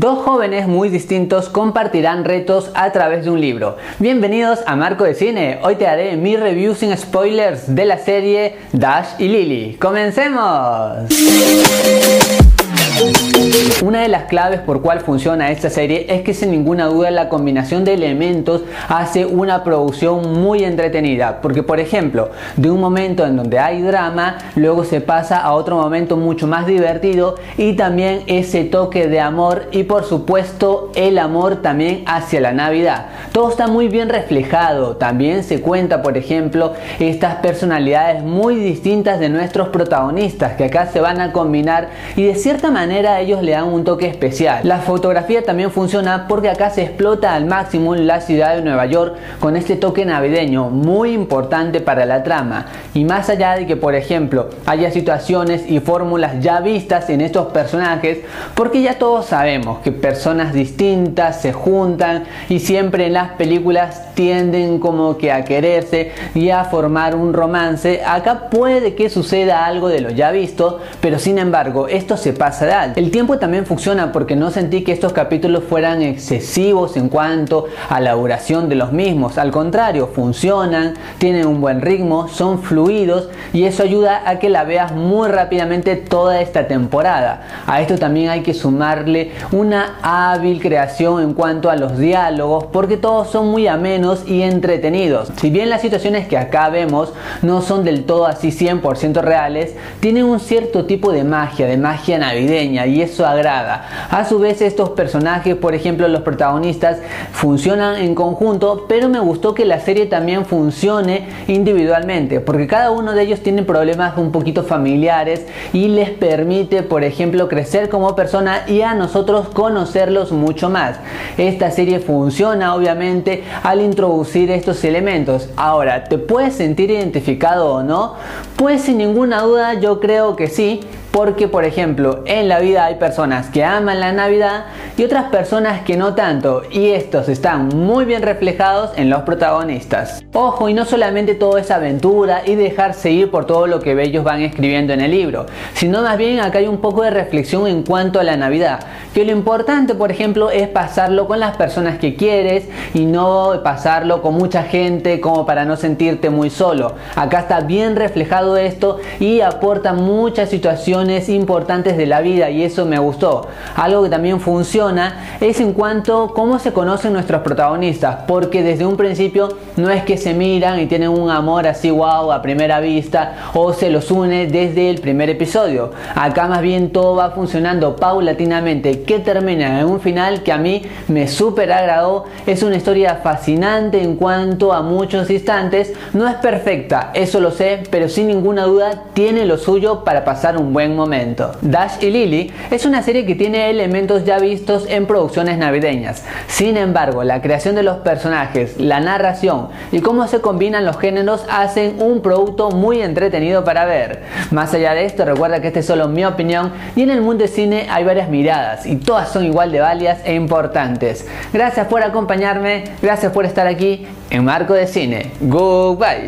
Dos jóvenes muy distintos compartirán retos a través de un libro. Bienvenidos a Marco de Cine. Hoy te haré mi review sin spoilers de la serie Dash y Lily. ¡Comencemos! Una de las claves por cual funciona esta serie es que sin ninguna duda la combinación de elementos hace una producción muy entretenida. Porque por ejemplo, de un momento en donde hay drama, luego se pasa a otro momento mucho más divertido y también ese toque de amor y por supuesto el amor también hacia la Navidad. Todo está muy bien reflejado. También se cuenta por ejemplo estas personalidades muy distintas de nuestros protagonistas que acá se van a combinar y de cierta manera ellos le dan un toque especial. La fotografía también funciona porque acá se explota al máximo la ciudad de Nueva York con este toque navideño muy importante para la trama. Y más allá de que por ejemplo haya situaciones y fórmulas ya vistas en estos personajes, porque ya todos sabemos que personas distintas se juntan y siempre en las películas tienden como que a quererse y a formar un romance, acá puede que suceda algo de lo ya visto, pero sin embargo esto se pasa de el tiempo también funciona porque no sentí que estos capítulos fueran excesivos en cuanto a la duración de los mismos. Al contrario, funcionan, tienen un buen ritmo, son fluidos y eso ayuda a que la veas muy rápidamente toda esta temporada. A esto también hay que sumarle una hábil creación en cuanto a los diálogos porque todos son muy amenos y entretenidos. Si bien las situaciones que acá vemos no son del todo así 100% reales, tienen un cierto tipo de magia, de magia navideña y eso agrada. A su vez estos personajes, por ejemplo los protagonistas, funcionan en conjunto, pero me gustó que la serie también funcione individualmente, porque cada uno de ellos tiene problemas un poquito familiares y les permite, por ejemplo, crecer como persona y a nosotros conocerlos mucho más. Esta serie funciona obviamente al introducir estos elementos. Ahora, ¿te puedes sentir identificado o no? Pues sin ninguna duda yo creo que sí, porque, por ejemplo, en la vida hay personas que aman la Navidad y otras personas que no tanto, y estos están muy bien reflejados en los protagonistas. Ojo, y no solamente todo es aventura y dejarse ir por todo lo que ellos van escribiendo en el libro, sino más bien acá hay un poco de reflexión en cuanto a la Navidad, que lo importante, por ejemplo, es pasarlo con las personas que quieres y no pasarlo con mucha gente como para no sentirte muy solo. Acá está bien reflejado esto y aporta muchas situaciones importantes de la vida y eso me gustó. Algo que también funciona es en cuanto cómo se conocen nuestros protagonistas, porque desde un principio no es que se miran y tienen un amor así wow a primera vista o se los une desde el primer episodio. Acá más bien todo va funcionando paulatinamente que termina en un final que a mí me super agradó. Es una historia fascinante en cuanto a muchos instantes. No es perfecta, eso lo sé, pero sin ninguna duda tiene lo suyo para pasar un buen momento. Dash y Lily es una serie que tiene elementos ya vistos en producciones navideñas. Sin embargo, la creación de los personajes, la narración y cómo se combinan los géneros hacen un producto muy entretenido para ver. Más allá de esto, recuerda que esta es solo mi opinión y en el mundo de cine hay varias miradas y todas son igual de válidas e importantes. Gracias por acompañarme, gracias por estar aquí en Marco de Cine. Goodbye.